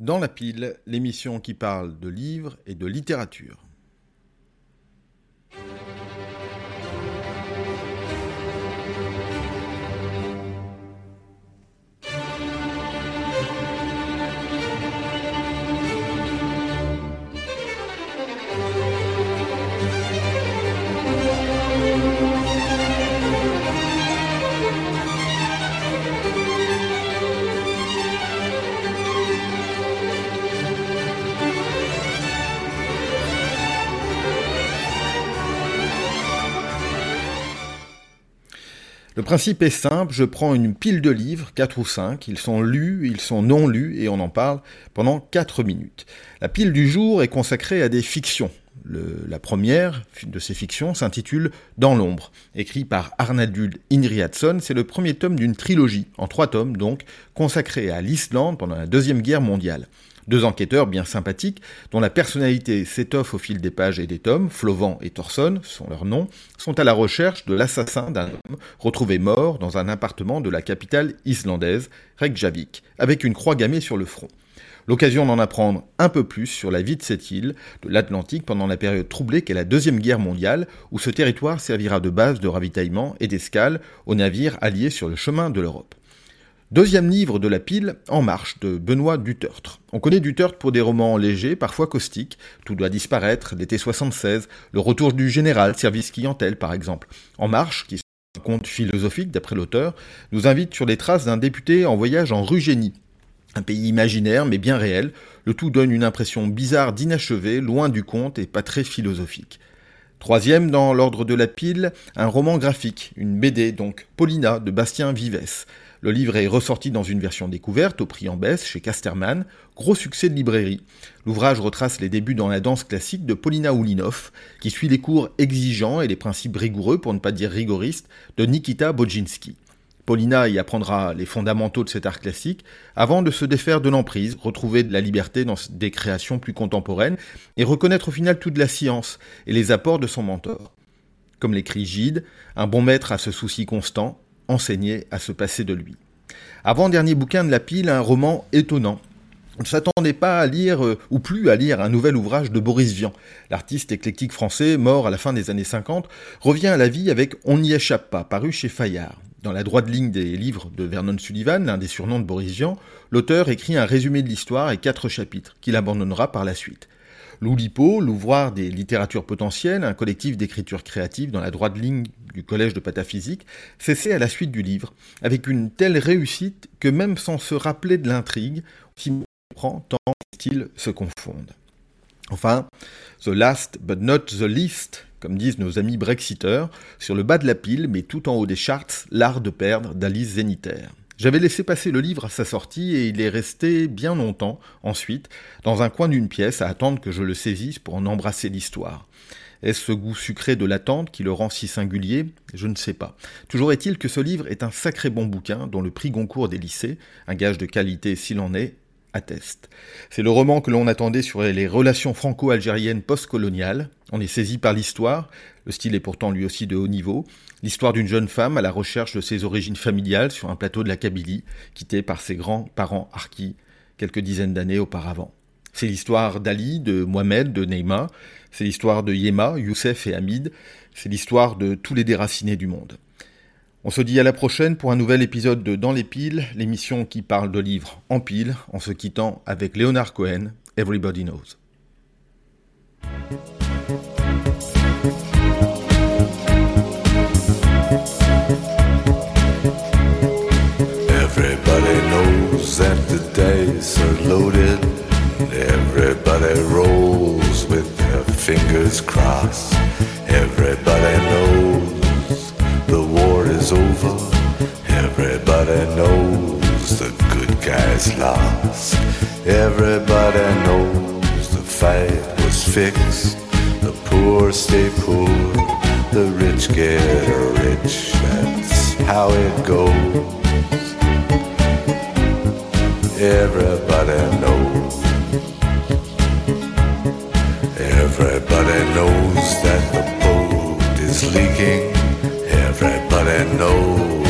Dans la pile, l'émission qui parle de livres et de littérature. Le principe est simple, je prends une pile de livres, 4 ou 5, ils sont lus, ils sont non lus, et on en parle pendant 4 minutes. La pile du jour est consacrée à des fictions. la première de ces fictions s'intitule Dans l'ombre, écrit par Arnaldur Indriatsson. C'est le premier tome d'une trilogie, en trois tomes donc, consacrée à l'Islande pendant la Deuxième Guerre mondiale. Deux enquêteurs bien sympathiques, dont la personnalité s'étoffe au fil des pages et des tomes, Flovan et Thorson sont leurs noms, sont à la recherche de l'assassin d'un homme retrouvé mort dans un appartement de la capitale islandaise, Reykjavik, avec une croix gammée sur le front. L'occasion d'en apprendre un peu plus sur la vie de cette île, de l'Atlantique, pendant la période troublée qu'est la Deuxième Guerre mondiale, où ce territoire servira de base de ravitaillement et d'escale aux navires alliés sur le chemin de l'Europe. Deuxième livre de la pile, En marche, de Benoît Dutertre. On connaît Dutertre pour des romans légers, parfois caustiques, Tout doit disparaître, l'été 76, Le retour du général, Service clientèle par exemple. En marche, qui est un conte philosophique d'après l'auteur, nous invite sur les traces d'un député en voyage en Rugénie, un pays imaginaire mais bien réel, le tout donne une impression bizarre d'inachevé, loin du conte et pas très philosophique. Troisième dans l'ordre de la pile, un roman graphique, une BD donc, Paulina de Bastien Vives. Le livre est ressorti dans une version découverte au prix en baisse chez Casterman, gros succès de librairie. L'ouvrage retrace les débuts dans la danse classique de Polina Oulinov, qui suit les cours exigeants et les principes rigoureux, pour ne pas dire rigoristes, de Nikita Bodzinski. Paulina y apprendra les fondamentaux de cet art classique avant de se défaire de l'emprise, retrouver de la liberté dans des créations plus contemporaines et reconnaître au final toute la science et les apports de son mentor. Comme l'écrit Gide, un bon maître a ce souci constant, enseigner à se passer de lui. Avant-dernier bouquin de la pile, un roman étonnant. On ne s'attendait pas à lire, euh, ou plus à lire, un nouvel ouvrage de Boris Vian. L'artiste éclectique français, mort à la fin des années 50, revient à la vie avec On n'y échappe pas, paru chez Fayard. Dans la droite ligne des livres de Vernon Sullivan, l'un des surnoms de Boris Vian, l'auteur écrit un résumé de l'histoire et quatre chapitres, qu'il abandonnera par la suite. L'Oulipo, l'ouvroir des littératures potentielles, un collectif d'écriture créative dans la droite ligne du collège de pataphysique, cessait à la suite du livre, avec une telle réussite que même sans se rappeler de l'intrigue, s'y prend tant styles se confondent. Enfin, The Last but not the least, comme disent nos amis brexiteurs, sur le bas de la pile, mais tout en haut des charts, L'art de perdre d'Alice Zeniter. J'avais laissé passer le livre à sa sortie et il est resté bien longtemps, ensuite, dans un coin d'une pièce à attendre que je le saisisse pour en embrasser l'histoire. Est-ce ce goût sucré de l'attente qui le rend si singulier? Je ne sais pas. Toujours est-il que ce livre est un sacré bon bouquin dont le prix Goncourt des lycées, un gage de qualité s'il en est, C'est le roman que l'on attendait sur les relations franco-algériennes post-coloniales. On est saisi par l'histoire, le style est pourtant lui aussi de haut niveau, l'histoire d'une jeune femme à la recherche de ses origines familiales sur un plateau de la Kabylie, quittée par ses grands-parents harkis quelques dizaines d'années auparavant. C'est l'histoire d'Ali, de Mohamed, de Neymar, c'est l'histoire de Yema, Youssef et Hamid, c'est l'histoire de tous les déracinés du monde. On se dit à la prochaine pour un nouvel épisode de Dans les piles, l'émission qui parle de livres en piles, en se quittant avec Léonard Cohen, Everybody Knows. Everybody knows that the days are loaded. Everybody rolls with their fingers crossed. Everybody knows the good guys lost. Everybody knows the fight was fixed. The poor stay poor, the rich get rich. That's how it goes. Everybody knows. Everybody knows that the boat is leaking. Everybody knows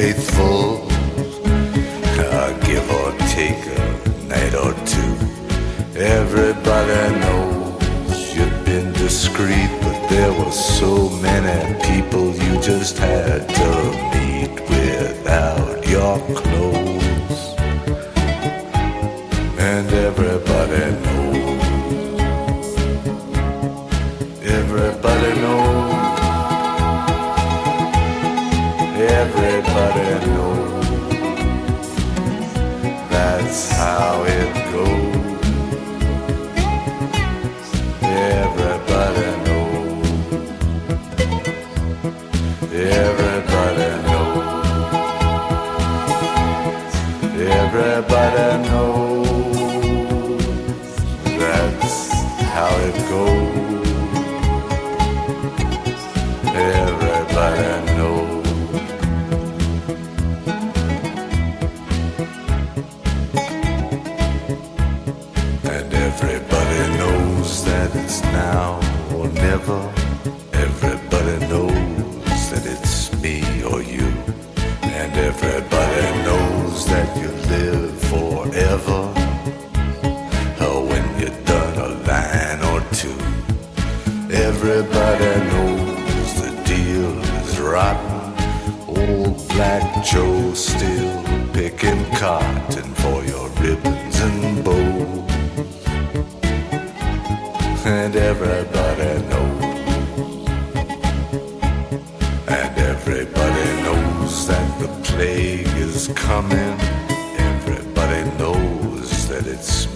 Faithful. Uh, give or take a night or two. Everybody knows you've been discreet, but there were so many people Everybody now or never. Everybody knows that it's me or you. And everybody knows that you live forever. Oh, when you're done a line or two. Everybody knows the deal is rotten. Old Black Joe still picking cotton for your ribbons And everybody knows. And everybody knows that the plague is coming. Everybody knows that it's